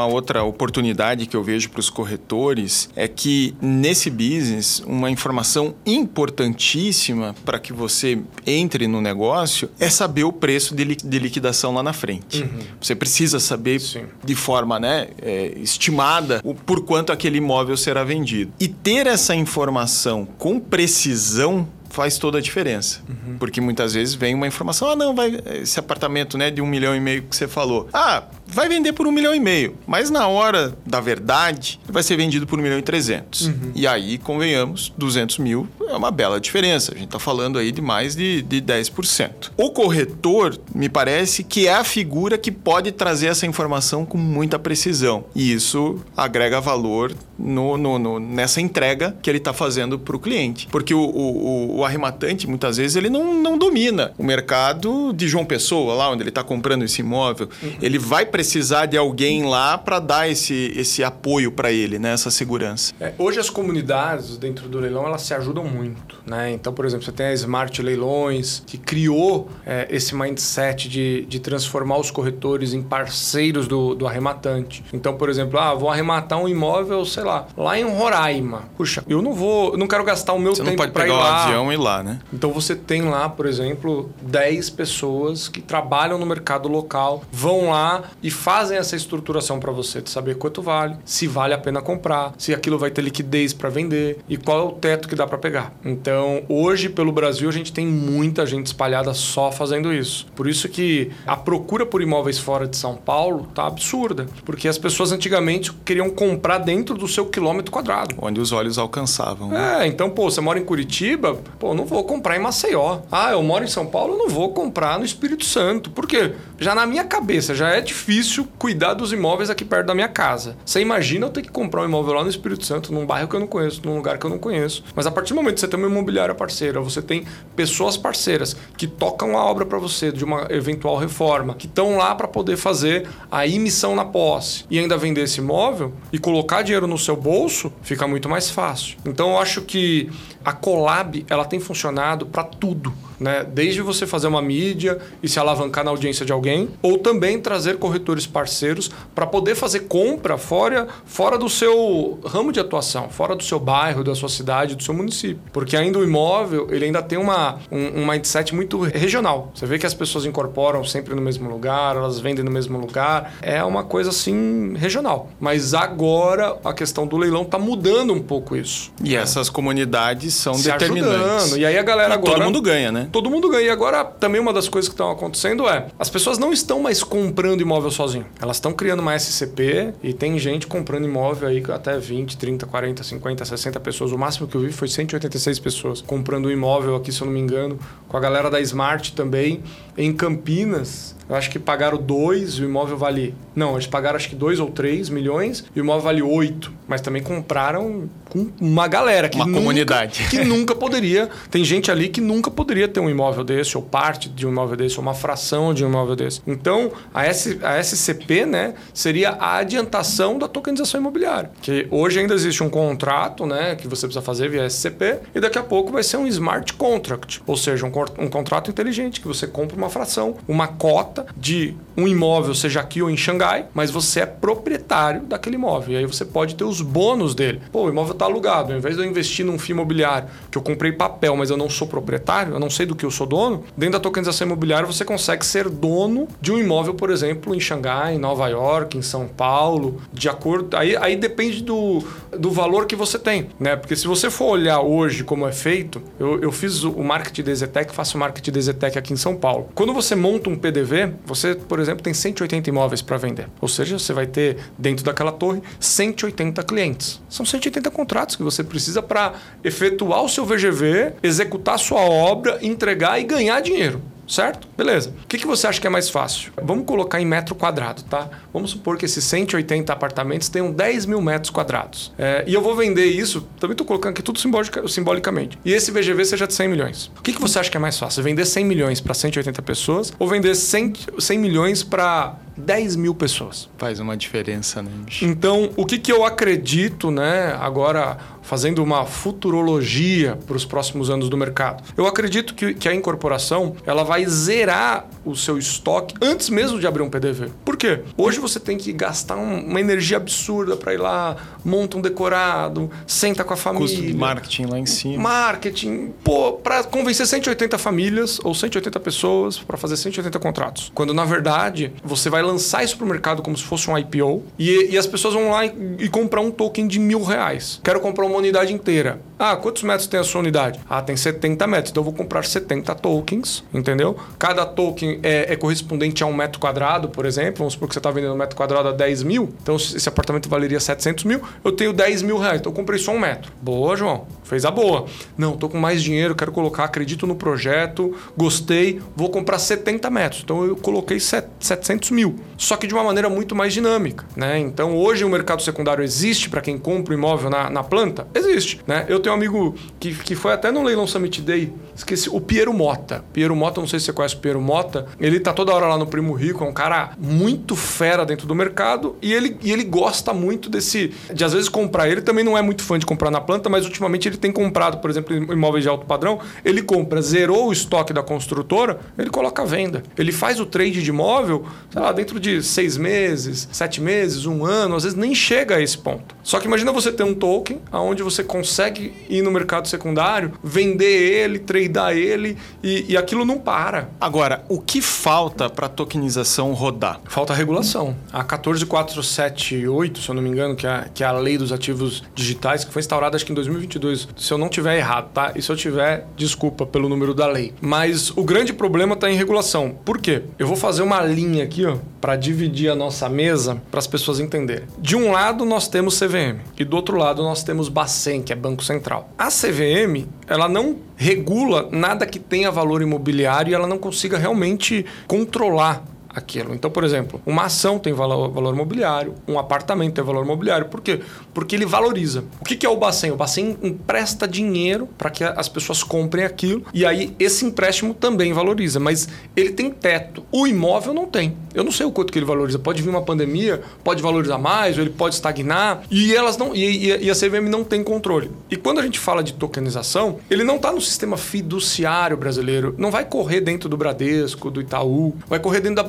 Uma outra oportunidade que eu vejo para os corretores é que nesse business, uma informação importantíssima para que você entre no negócio é saber o preço de, liquidação lá na frente. Uhum. Você precisa saber Sim. de forma né, é, estimada o, por quanto aquele imóvel será vendido. E ter essa informação com precisão faz toda a diferença. Uhum. Porque muitas vezes vem uma informação, ah, não, vai esse apartamento né, de um milhão e meio que você falou. Ah, vai vender por um milhão e meio. Mas na hora da verdade, vai ser vendido por um milhão e trezentos. Uhum. E aí, convenhamos, 200 mil é uma bela diferença. A gente está falando aí de mais de, de 10%. O corretor, me parece que é a figura que pode trazer essa informação com muita precisão. E isso agrega valor no, no, no nessa entrega que ele está fazendo para o cliente. Porque o, o, o, arrematante, muitas vezes, ele não, não domina o mercado de João Pessoa, lá onde ele está comprando esse imóvel. Uhum. Ele vai precisar de alguém lá para dar esse, esse apoio para ele, né? essa segurança. É, hoje as comunidades dentro do leilão elas se ajudam muito. Né? Então, por exemplo, você tem a Smart Leilões, que criou é, esse mindset de, de transformar os corretores em parceiros do, do arrematante. Então, por exemplo, ah, vou arrematar um imóvel, sei lá, lá em Roraima. Puxa, eu não vou, eu não quero gastar o meu você tempo para ir lá. Você não pode pegar o avião ir lá, né? Então você tem lá, por exemplo, 10 pessoas que trabalham no mercado local, vão lá e fazem essa estruturação para você de saber quanto vale, se vale a pena comprar, se aquilo vai ter liquidez para vender e qual é o teto que dá para pegar. Então, hoje pelo Brasil a gente tem muita gente espalhada só fazendo isso. Por isso que a procura por imóveis fora de São Paulo tá absurda, porque as pessoas antigamente queriam comprar dentro do seu quilômetro quadrado, onde os olhos alcançavam. Né? É, então, pô, você mora em Curitiba, pô, não vou comprar em Maceió. Ah, eu moro em São Paulo, não vou comprar no Espírito Santo. Por quê? Já na minha cabeça já é difícil cuidar dos imóveis aqui perto da minha casa. Você imagina eu ter que comprar um imóvel lá no Espírito Santo, num bairro que eu não conheço, num lugar que eu não conheço. Mas a partir do momento que você tem uma imobiliária parceira, você tem pessoas parceiras que tocam a obra para você de uma eventual reforma, que estão lá para poder fazer a emissão na posse e ainda vender esse imóvel e colocar dinheiro no seu bolso, fica muito mais fácil. Então eu acho que a Colab ela tem funcionado para tudo né? Desde você fazer uma mídia e se alavancar na audiência de alguém, ou também trazer corretores parceiros para poder fazer compra fora, fora do seu ramo de atuação, fora do seu bairro, da sua cidade, do seu município. Porque ainda o imóvel, ele ainda tem uma, um, um mindset muito regional. Você vê que as pessoas incorporam sempre no mesmo lugar, elas vendem no mesmo lugar. É uma coisa assim regional. Mas agora a questão do leilão está mudando um pouco isso. E essas comunidades são se determinantes. E aí a galera e agora. Todo mundo ganha, né? todo mundo ganha. E agora, também uma das coisas que estão acontecendo é: as pessoas não estão mais comprando imóvel sozinho. Elas estão criando uma SCP e tem gente comprando imóvel aí até 20, 30, 40, 50, 60 pessoas. O máximo que eu vi foi 186 pessoas comprando um imóvel aqui, se eu não me engano, com a galera da Smart também. Em Campinas, eu acho que pagaram dois, o imóvel vale. Não, eles pagaram acho que dois ou três milhões e o imóvel vale oito. Mas também compraram com uma galera que uma nunca, comunidade que nunca poderia. Tem gente ali que nunca poderia ter um imóvel desse, ou parte de um imóvel desse, ou uma fração de um imóvel desse. Então, a, S, a SCP, né, seria a adiantação da tokenização imobiliária. Que hoje ainda existe um contrato, né, que você precisa fazer via SCP, e daqui a pouco vai ser um smart contract, ou seja, um, um contrato inteligente que você compra uma fração, uma cota de um imóvel, seja aqui ou em Xangai, mas você é proprietário daquele imóvel. E aí você pode ter os bônus dele. Pô, o imóvel está alugado. Ao invés de eu investir num FII imobiliário, que eu comprei papel, mas eu não sou proprietário, eu não sei do que eu sou dono, dentro da tokenização imobiliária você consegue ser dono de um imóvel, por exemplo, em Xangai, em Nova York, em São Paulo, de acordo. Aí, aí depende do, do valor que você tem, né? Porque se você for olhar hoje como é feito, eu, eu fiz o marketing de Zetec, faço o marketing de Zetec aqui em São Paulo. Quando você monta um PDV, você, por exemplo, tem 180 imóveis para vender. Ou seja, você vai ter dentro daquela torre 180 clientes. São 180 contratos que você precisa para efetuar o seu VGV, executar a sua obra, entregar e ganhar dinheiro certo? Beleza. O que, que você acha que é mais fácil? Vamos colocar em metro quadrado, tá? Vamos supor que esses 180 apartamentos tenham 10 mil metros quadrados. É, e eu vou vender isso, também estou colocando aqui tudo simbolica, simbolicamente. E esse VGV seja de 100 milhões. O que, que você acha que é mais fácil? Vender 100 milhões para 180 pessoas ou vender 100, 100 milhões para 10 mil pessoas? Faz uma diferença, né? Então, o que, que eu acredito, né? Agora fazendo uma futurologia para os próximos anos do mercado. Eu acredito que, que a incorporação ela vai zerar o seu estoque antes mesmo de abrir um PDV. Por quê? Hoje você tem que gastar um, uma energia absurda para ir lá, monta um decorado, senta com a família. Custo de marketing lá em cima. Marketing, pô, para convencer 180 famílias ou 180 pessoas para fazer 180 contratos. Quando na verdade você vai lançar isso para o mercado como se fosse um IPO e, e as pessoas vão lá e, e comprar um token de mil reais. Quero comprar um unidade inteira. Ah, quantos metros tem a sua unidade? Ah, tem 70 metros. Então eu vou comprar 70 tokens, entendeu? Cada token é, é correspondente a um metro quadrado, por exemplo. Vamos supor que você está vendendo um metro quadrado a 10 mil. Então esse apartamento valeria 700 mil. Eu tenho 10 mil reais. Então eu comprei só um metro. Boa, João. Fez a boa. Não, tô com mais dinheiro, quero colocar, acredito no projeto, gostei, vou comprar 70 metros. Então eu coloquei 700 mil. Só que de uma maneira muito mais dinâmica, né? Então hoje o mercado secundário existe para quem compra o imóvel na, na planta? Existe, né? Eu tenho um amigo que, que foi até no Leilão Summit Day, esqueci, o Piero Mota. Piero Mota, não sei se você conhece o Piero Mota, ele tá toda hora lá no Primo Rico, é um cara muito fera dentro do mercado e ele, e ele gosta muito desse, de às vezes comprar. Ele também não é muito fã de comprar na planta, mas ultimamente ele tem comprado, por exemplo, imóveis de alto padrão, ele compra, zerou o estoque da construtora, ele coloca a venda. Ele faz o trade de imóvel, sei lá, dentro de seis meses, sete meses, um ano, às vezes nem chega a esse ponto. Só que imagina você ter um token onde você consegue ir no mercado secundário, vender ele, tradear ele e, e aquilo não para. Agora, o que falta para a tokenização rodar? Falta regulação. A 14478, se eu não me engano, que é, que é a lei dos ativos digitais, que foi instaurada acho que em 2022, se eu não tiver errado, tá? E se eu tiver, desculpa pelo número da lei. Mas o grande problema está em regulação. Por quê? Eu vou fazer uma linha aqui, ó, para dividir a nossa mesa para as pessoas entenderem. De um lado nós temos CVM e do outro lado nós temos Bacen, que é Banco Central. A CVM, ela não regula nada que tenha valor imobiliário e ela não consiga realmente controlar aquilo. Então, por exemplo, uma ação tem valor, valor imobiliário, um apartamento tem valor imobiliário. Por quê? Porque ele valoriza. O que, é o Bacen? O Bacen empresta dinheiro para que as pessoas comprem aquilo e aí esse empréstimo também valoriza, mas ele tem teto. O imóvel não tem. Eu não sei o quanto que ele valoriza. Pode vir uma pandemia, pode valorizar mais, ou ele pode estagnar e elas não e, e a CVM não tem controle. E quando a gente fala de tokenização, ele não está no sistema fiduciário brasileiro, não vai correr dentro do Bradesco, do Itaú, vai correr dentro da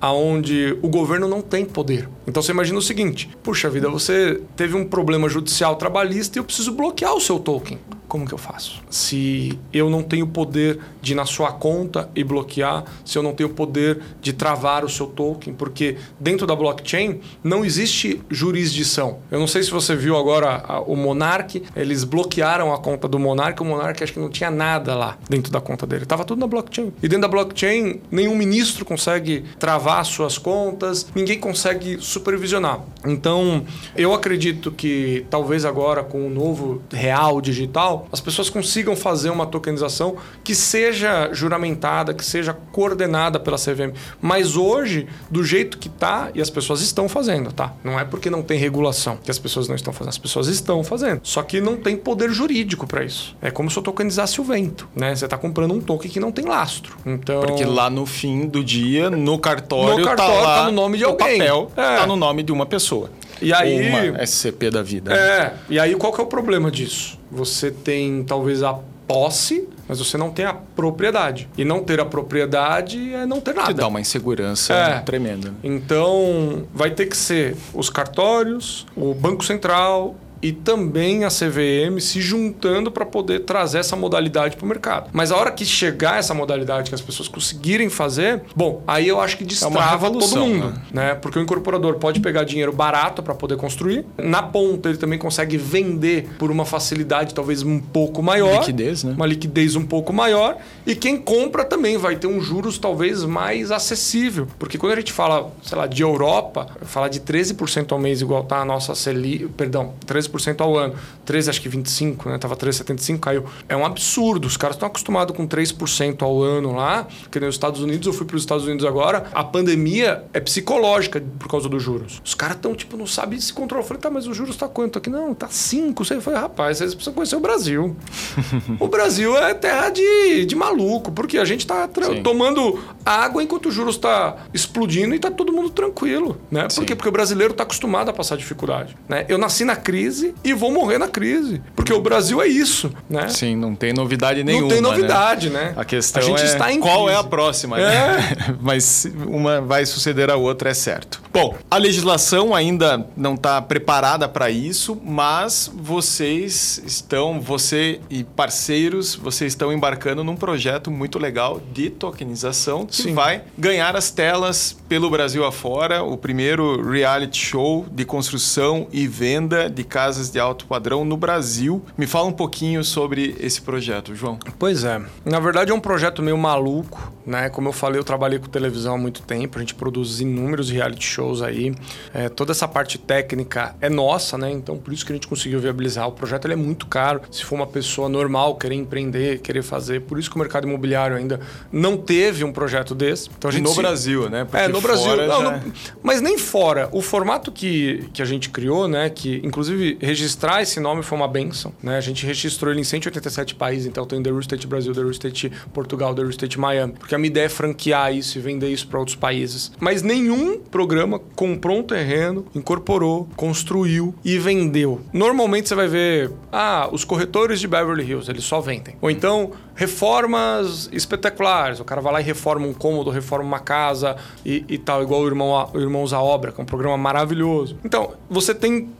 aonde o governo não tem poder. Então você imagina o seguinte: puxa vida, você teve um problema judicial trabalhista e eu preciso bloquear o seu token como que eu faço? Se eu não tenho poder de ir na sua conta e bloquear, se eu não tenho poder de travar o seu token, porque dentro da blockchain não existe jurisdição. Eu não sei se você viu agora o Monarch, eles bloquearam a conta do Monarch, o Monarch acho que não tinha nada lá dentro da conta dele, estava tudo na blockchain. E dentro da blockchain, nenhum ministro consegue travar suas contas, ninguém consegue supervisionar. Então, eu acredito que talvez agora com o novo real digital as pessoas consigam fazer uma tokenização que seja juramentada, que seja coordenada pela CVM. Mas hoje, do jeito que está, e as pessoas estão fazendo, tá? Não é porque não tem regulação que as pessoas não estão fazendo, as pessoas estão fazendo. Só que não tem poder jurídico para isso. É como se eu tokenizasse o vento, né? Você está comprando um token que não tem lastro. Então, porque lá no fim do dia, no cartório, no tá cartório tá, lá, tá no nome de alguém. papel é. tá no nome de uma pessoa. E aí, uma SCP da vida. É. E aí qual que é o problema disso? Você tem talvez a posse, mas você não tem a propriedade. E não ter a propriedade é não ter nada. Que dá uma insegurança é. tremenda. Então, vai ter que ser os cartórios, o Banco Central, e também a CVM se juntando para poder trazer essa modalidade para o mercado. Mas a hora que chegar essa modalidade, que as pessoas conseguirem fazer, bom, aí eu acho que é destrava é todo mundo. Né? né? Porque o incorporador pode pegar dinheiro barato para poder construir. Na ponta, ele também consegue vender por uma facilidade talvez um pouco maior. Liquidez, né? Uma liquidez um pouco maior. E quem compra também vai ter um juros talvez mais acessível. Porque quando a gente fala, sei lá, de Europa, falar de 13% ao mês igual tá a nossa Selic, perdão, 13 13% ao ano. 13, acho que 25, né? Tava 3,75, caiu. É um absurdo. Os caras estão acostumados com 3% ao ano lá, que nem os Estados Unidos, eu fui para os Estados Unidos agora. A pandemia é psicológica por causa dos juros. Os caras estão, tipo, não sabem se controlar. Eu falei, tá, mas os juros tá quanto aqui? Não, tá 5. Você foi, rapaz, vocês precisam conhecer o Brasil. [LAUGHS] o Brasil é terra de, de maluco, porque a gente tá tomando água enquanto o juros está explodindo e tá todo mundo tranquilo, né? Por quê? Porque o brasileiro tá acostumado a passar dificuldade, né? Eu nasci na crise crise e vou morrer na crise. Porque o Brasil é isso, né? Sim, não tem novidade nenhuma. Não tem né? novidade, né? né? A questão a gente é está em qual crise. é a próxima, né? É. [LAUGHS] Mas uma vai suceder a outra, é certo. Bom, a legislação ainda não está preparada para isso, mas vocês estão, você e parceiros, vocês estão embarcando num projeto muito legal de tokenização que Sim. vai ganhar as telas pelo Brasil afora. O primeiro reality show de construção e venda de casas casas de alto padrão no Brasil. Me fala um pouquinho sobre esse projeto, João. Pois é. Na verdade, é um projeto meio maluco, né? Como eu falei, eu trabalhei com televisão há muito tempo, a gente produz inúmeros reality shows aí. É, toda essa parte técnica é nossa, né? Então, por isso que a gente conseguiu viabilizar. O projeto ele é muito caro. Se for uma pessoa normal querer empreender, querer fazer, por isso que o mercado imobiliário ainda não teve um projeto desse. Então, a gente no se... Brasil, né? Porque é, no Brasil. Não, já... no... Mas nem fora. O formato que, que a gente criou, né? Que, inclusive, registrar esse nome foi uma benção, né? A gente registrou ele em 187 países, então tem The Real Estate Brasil, The Real Estate Portugal, The Real Estate Miami. Porque a minha ideia é franquear isso e vender isso para outros países. Mas nenhum programa comprou um terreno, incorporou, construiu e vendeu. Normalmente você vai ver, ah, os corretores de Beverly Hills, eles só vendem. Ou então, reformas espetaculares. O cara vai lá e reforma um cômodo, reforma uma casa e, e tal, igual o Irmão, o Irmãos à Obra, que é um programa maravilhoso. Então, você tem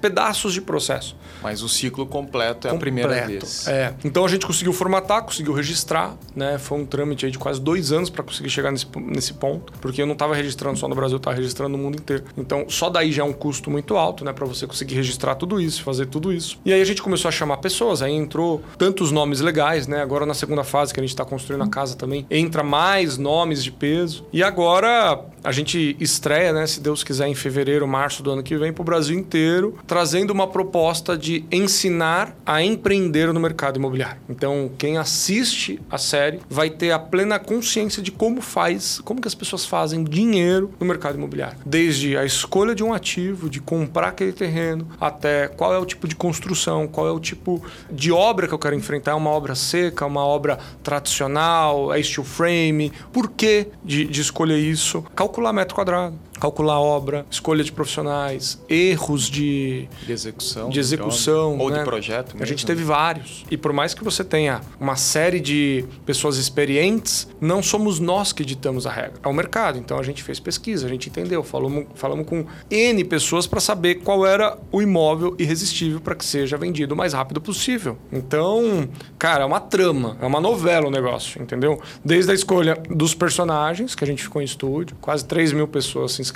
pedaços de processo. Mas o ciclo completo é completo, a primeira vez. É. Então a gente conseguiu formatar, conseguiu registrar, né? Foi um trâmite de quase dois anos para conseguir chegar nesse, nesse ponto, porque eu não estava registrando só no Brasil, eu estava registrando no mundo inteiro. Então, só daí já é um custo muito alto, né? Para você conseguir registrar tudo isso, fazer tudo isso. E aí a gente começou a chamar pessoas, aí entrou tantos nomes legais, né? Agora na segunda fase que a gente está construindo a casa também, entra mais nomes de peso. E agora a gente estreia, né? Se Deus quiser, em fevereiro, março do ano que vem, para o Brasil inteiro, trazendo uma proposta de ensinar a empreender no mercado imobiliário. Então, quem assiste a série vai ter a plena consciência de como faz, como que as pessoas fazem dinheiro no mercado imobiliário. Desde a escolha de um ativo, de comprar aquele terreno, até qual é o tipo de construção, qual é o tipo de obra que eu quero enfrentar. É uma obra seca, uma obra tradicional, é steel frame. Por que de, de escolher isso? Calcular metro quadrado calcular obra, escolha de profissionais, erros de, de execução, de execução ou né? de projeto. Mesmo. A gente teve vários. E por mais que você tenha uma série de pessoas experientes, não somos nós que ditamos a regra, é o mercado. Então a gente fez pesquisa, a gente entendeu, falamos, falamos com N pessoas para saber qual era o imóvel irresistível para que seja vendido o mais rápido possível. Então, cara, é uma trama, é uma novela o negócio, entendeu? Desde a escolha dos personagens, que a gente ficou em estúdio, quase 3 mil pessoas se inscreveram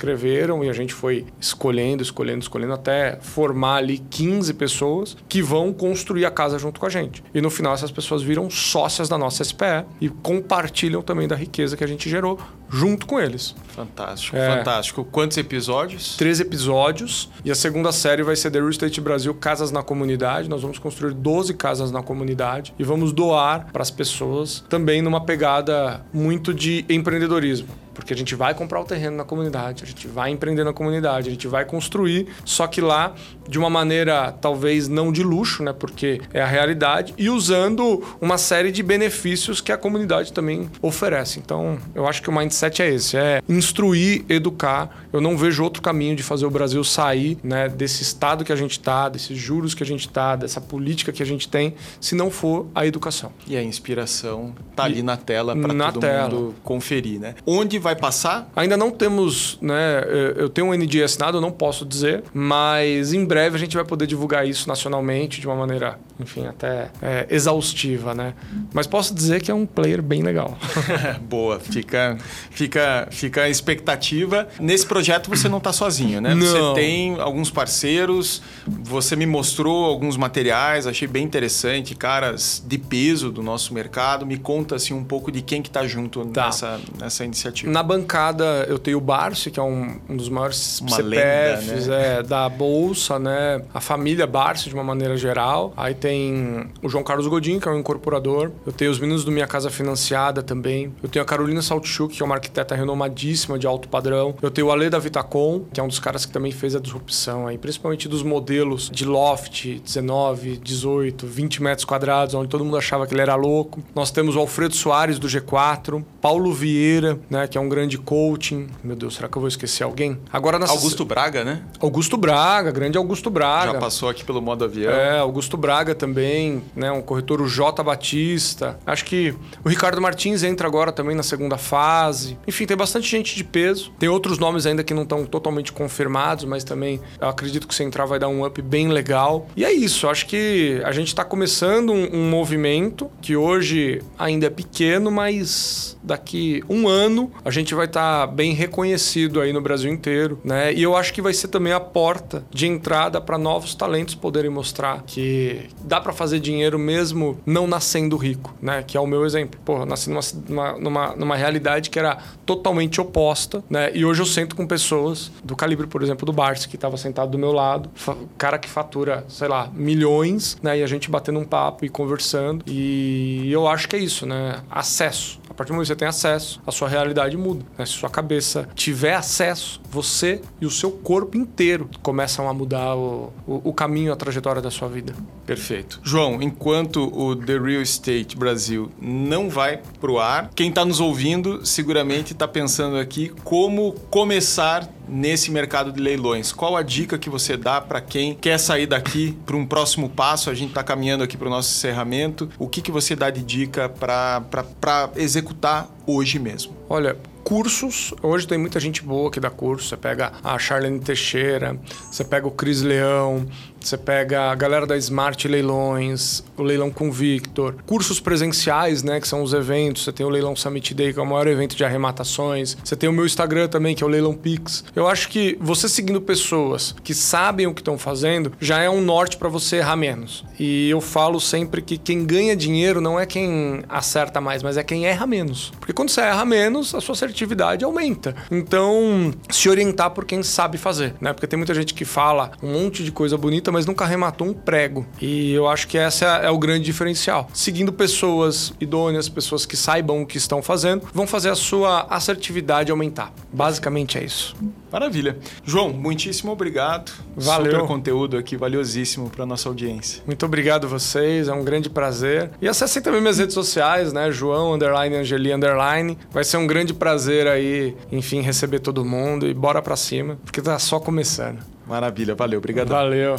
e a gente foi escolhendo, escolhendo, escolhendo até formar ali 15 pessoas que vão construir a casa junto com a gente. E no final essas pessoas viram sócias da nossa SPE e compartilham também da riqueza que a gente gerou junto com eles. Fantástico, é, fantástico. Quantos episódios? Três episódios. E a segunda série vai ser The Real Estate Brasil Casas na Comunidade. Nós vamos construir 12 casas na comunidade e vamos doar para as pessoas também numa pegada muito de empreendedorismo. Porque a gente vai comprar o terreno na comunidade, a gente vai empreender na comunidade, a gente vai construir, só que lá de uma maneira talvez não de luxo, né? Porque é a realidade, e usando uma série de benefícios que a comunidade também oferece. Então, eu acho que o mindset é esse: é instruir, educar. Eu não vejo outro caminho de fazer o Brasil sair né, desse estado que a gente está, desses juros que a gente está, dessa política que a gente tem, se não for a educação. E a inspiração tá ali na tela para todo tela. mundo conferir, né? Onde vai passar? Ainda não temos, né? Eu tenho um ND assinado, eu não posso dizer, mas em breve a gente vai poder divulgar isso nacionalmente de uma maneira, enfim, até é, exaustiva, né? Mas posso dizer que é um player bem legal. [LAUGHS] Boa, fica, fica, fica a expectativa. Nesse projeto você não está sozinho, né? Não. Você tem alguns parceiros, você me mostrou alguns materiais, achei bem interessante, caras de peso do nosso mercado. Me conta assim um pouco de quem que está junto tá. nessa, nessa iniciativa. Na bancada eu tenho o Barsi, que é um, um dos maiores uma CPFs lenda, né? é, da Bolsa, né? A família Barsi, de uma maneira geral. Aí tem o João Carlos Godin, que é um incorporador. Eu tenho os meninos do Minha Casa Financiada também. Eu tenho a Carolina Saltchuk, que é uma arquiteta renomadíssima de alto padrão. Eu tenho o Ale da Vitacom, que é um dos caras que também fez a disrupção aí, principalmente dos modelos de loft 19, 18, 20 metros quadrados, onde todo mundo achava que ele era louco. Nós temos o Alfredo Soares do G4, Paulo Vieira, né, que é um grande coaching. Meu Deus, será que eu vou esquecer alguém? Agora Augusto Braga, né? Augusto Braga, grande Augusto Braga. Já passou aqui pelo modo avião. É, Augusto Braga também, né? Um corretor, o J Batista. Acho que o Ricardo Martins entra agora também na segunda fase. Enfim, tem bastante gente de peso. Tem outros nomes ainda que não estão totalmente confirmados, mas também acredito que se entrar vai dar um up bem legal. E é isso, acho que a gente está começando um, um movimento que hoje ainda é pequeno, mas daqui um ano a gente vai estar tá bem reconhecido aí no Brasil inteiro, né? E eu acho que vai ser também a porta de entrada para novos talentos poderem mostrar que dá para fazer dinheiro mesmo não nascendo rico, né? Que é o meu exemplo. Pô, eu nasci numa, numa, numa realidade que era totalmente oposta, né? E hoje eu sento com pessoas do calibre, por exemplo, do Barça, que estava sentado do meu lado, cara que fatura, sei lá, milhões, né? E a gente batendo um papo e conversando. E eu acho que é isso, né? Acesso. Partir do momento que você tem acesso, a sua realidade muda. Né? Se sua cabeça tiver acesso, você e o seu corpo inteiro começam a mudar o, o, o caminho, a trajetória da sua vida. Perfeito. João, enquanto o The Real Estate Brasil não vai pro ar, quem está nos ouvindo seguramente está pensando aqui como começar nesse mercado de leilões. Qual a dica que você dá para quem quer sair daqui para um próximo passo? A gente está caminhando aqui para o nosso encerramento. O que, que você dá de dica para executar hoje mesmo? Olha, cursos. Hoje tem muita gente boa que dá curso. Você pega a Charlene Teixeira, você pega o Cris Leão, você pega a galera da Smart Leilões, o Leilão com Victor, cursos presenciais, né, que são os eventos. Você tem o Leilão Summit Day, que é o maior evento de arrematações. Você tem o meu Instagram também, que é o Leilão Pix. Eu acho que você seguindo pessoas que sabem o que estão fazendo já é um norte para você errar menos. E eu falo sempre que quem ganha dinheiro não é quem acerta mais, mas é quem erra menos. Porque quando você erra menos, a sua assertividade aumenta. Então, se orientar por quem sabe fazer, né? Porque tem muita gente que fala um monte de coisa bonita mas nunca arrematou um prego. E eu acho que essa é o grande diferencial. Seguindo pessoas idôneas, pessoas que saibam o que estão fazendo, vão fazer a sua assertividade aumentar. Basicamente é isso. Maravilha. João, muitíssimo obrigado. Valeu. Super conteúdo aqui, valiosíssimo para nossa audiência. Muito obrigado a vocês, é um grande prazer. E acessem também minhas redes sociais, né? João, underline, Angeli, underline. Vai ser um grande prazer aí, enfim, receber todo mundo e bora para cima, porque tá só começando. Maravilha, valeu, obrigado. Valeu.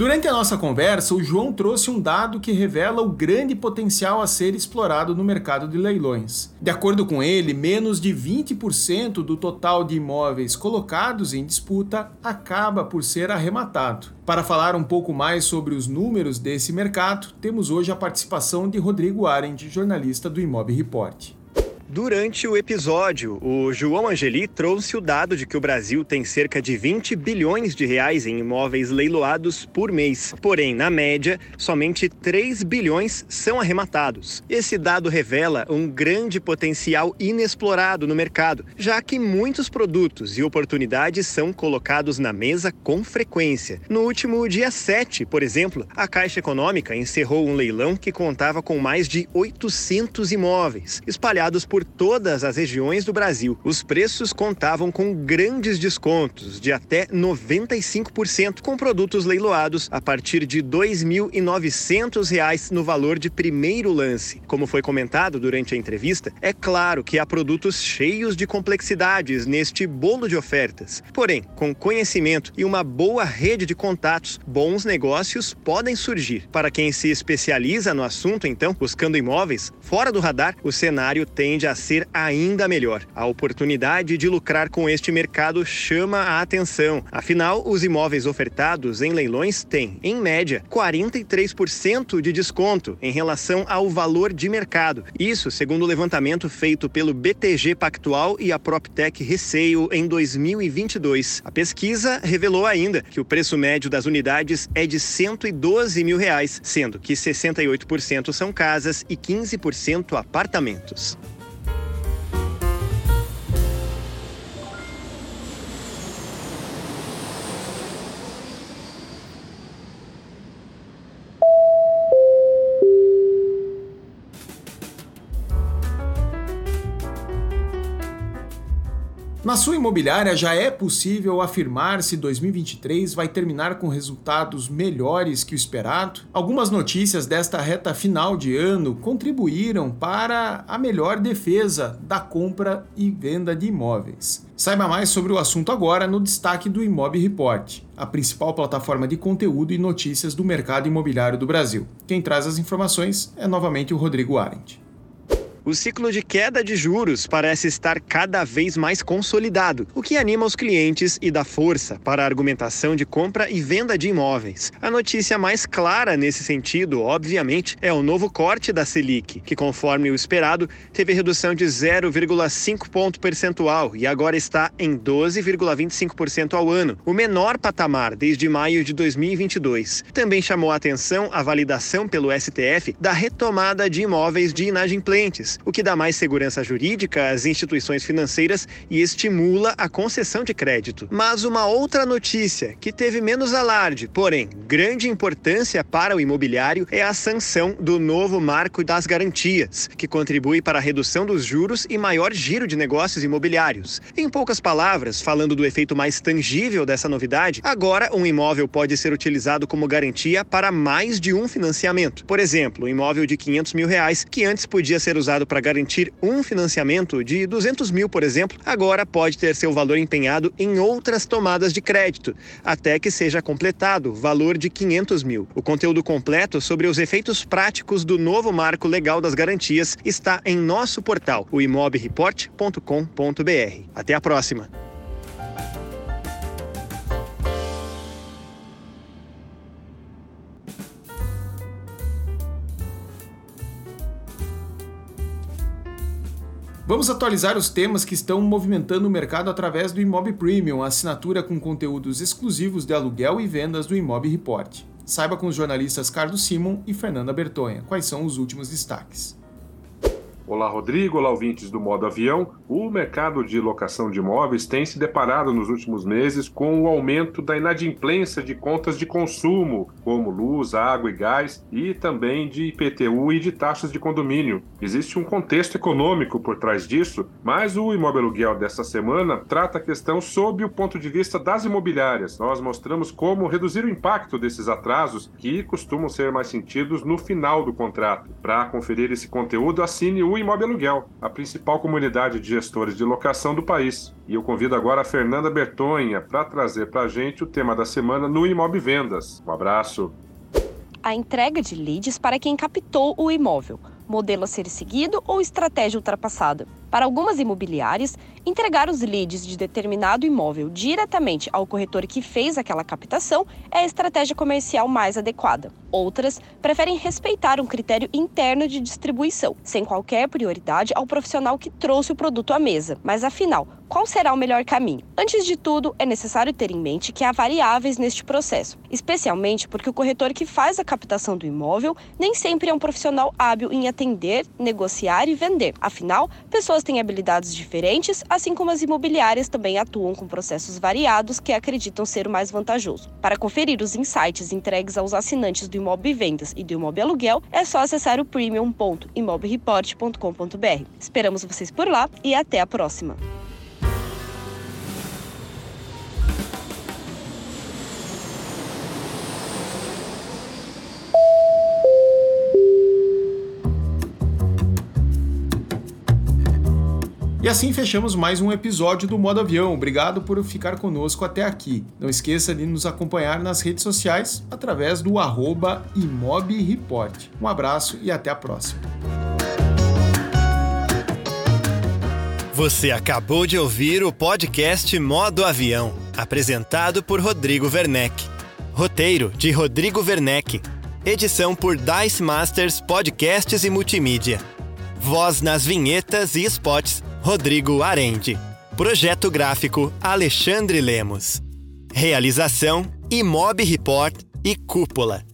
Durante a nossa conversa, o João trouxe um dado que revela o grande potencial a ser explorado no mercado de leilões. De acordo com ele, menos de 20% do total de imóveis colocados em disputa acaba por ser arrematado. Para falar um pouco mais sobre os números desse mercado, temos hoje a participação de Rodrigo Arendt, jornalista do Imob Report. Durante o episódio, o João Angeli trouxe o dado de que o Brasil tem cerca de 20 bilhões de reais em imóveis leiloados por mês. Porém, na média, somente 3 bilhões são arrematados. Esse dado revela um grande potencial inexplorado no mercado, já que muitos produtos e oportunidades são colocados na mesa com frequência. No último dia 7, por exemplo, a Caixa Econômica encerrou um leilão que contava com mais de 800 imóveis, espalhados por por todas as regiões do Brasil. Os preços contavam com grandes descontos de até 95% com produtos leiloados a partir de R$ 2.900 no valor de primeiro lance. Como foi comentado durante a entrevista, é claro que há produtos cheios de complexidades neste bolo de ofertas. Porém, com conhecimento e uma boa rede de contatos, bons negócios podem surgir. Para quem se especializa no assunto, então, buscando imóveis fora do radar, o cenário tende a a ser ainda melhor. A oportunidade de lucrar com este mercado chama a atenção. Afinal, os imóveis ofertados em leilões têm, em média, 43% de desconto em relação ao valor de mercado. Isso segundo o levantamento feito pelo BTG Pactual e a PropTech Receio em 2022. A pesquisa revelou ainda que o preço médio das unidades é de 112 mil reais, sendo que 68% são casas e 15% apartamentos. Na sua imobiliária já é possível afirmar se 2023 vai terminar com resultados melhores que o esperado? Algumas notícias desta reta final de ano contribuíram para a melhor defesa da compra e venda de imóveis. Saiba mais sobre o assunto agora no destaque do Imob Report, a principal plataforma de conteúdo e notícias do mercado imobiliário do Brasil. Quem traz as informações é novamente o Rodrigo Arendt. O ciclo de queda de juros parece estar cada vez mais consolidado, o que anima os clientes e dá força para a argumentação de compra e venda de imóveis. A notícia mais clara nesse sentido, obviamente, é o novo corte da Selic, que, conforme o esperado, teve redução de 0,5 ponto percentual e agora está em 12,25% ao ano, o menor patamar desde maio de 2022. Também chamou a atenção a validação pelo STF da retomada de imóveis de inadimplentes o que dá mais segurança jurídica às instituições financeiras e estimula a concessão de crédito. Mas uma outra notícia, que teve menos alarde, porém grande importância para o imobiliário, é a sanção do novo marco das garantias, que contribui para a redução dos juros e maior giro de negócios imobiliários. Em poucas palavras, falando do efeito mais tangível dessa novidade, agora um imóvel pode ser utilizado como garantia para mais de um financiamento. Por exemplo, um imóvel de 500 mil reais, que antes podia ser usado para garantir um financiamento de 200 mil, por exemplo, agora pode ter seu valor empenhado em outras tomadas de crédito, até que seja completado valor de 500 mil. O conteúdo completo sobre os efeitos práticos do novo marco legal das garantias está em nosso portal, o imobreport.com.br. Até a próxima! Vamos atualizar os temas que estão movimentando o mercado através do Imob Premium, assinatura com conteúdos exclusivos de aluguel e vendas do Imob Report. Saiba com os jornalistas Carlos Simon e Fernanda Bertonha quais são os últimos destaques. Olá, Rodrigo. Olá, ouvintes do Modo Avião. O mercado de locação de imóveis tem se deparado nos últimos meses com o aumento da inadimplência de contas de consumo, como luz, água e gás, e também de IPTU e de taxas de condomínio. Existe um contexto econômico por trás disso, mas o Imóvel Aluguel dessa semana trata a questão sob o ponto de vista das imobiliárias. Nós mostramos como reduzir o impacto desses atrasos que costumam ser mais sentidos no final do contrato. Para conferir esse conteúdo, assine o Imob Aluguel, a principal comunidade de gestores de locação do país. E eu convido agora a Fernanda Bertonha para trazer para a gente o tema da semana no Imob Vendas. Um abraço. A entrega de leads para quem captou o imóvel, modelo a ser seguido ou estratégia ultrapassada. Para algumas imobiliárias, entregar os leads de determinado imóvel diretamente ao corretor que fez aquela captação é a estratégia comercial mais adequada. Outras preferem respeitar um critério interno de distribuição, sem qualquer prioridade ao profissional que trouxe o produto à mesa. Mas afinal, qual será o melhor caminho? Antes de tudo, é necessário ter em mente que há variáveis neste processo, especialmente porque o corretor que faz a captação do imóvel nem sempre é um profissional hábil em atender, negociar e vender. Afinal, pessoas têm habilidades diferentes, assim como as imobiliárias também atuam com processos variados que acreditam ser o mais vantajoso. Para conferir os insights entregues aos assinantes do Imob Vendas e do Imob Aluguel, é só acessar o premium.imobreport.com.br. Esperamos vocês por lá e até a próxima! E assim fechamos mais um episódio do Modo Avião. Obrigado por ficar conosco até aqui. Não esqueça de nos acompanhar nas redes sociais através do arroba imobreport. Um abraço e até a próxima. Você acabou de ouvir o podcast Modo Avião, apresentado por Rodrigo Werneck. Roteiro de Rodrigo Werneck. Edição por Dice Masters Podcasts e Multimídia. Voz nas vinhetas e spots Rodrigo Arende. Projeto gráfico Alexandre Lemos. Realização Imob Report e Cúpula.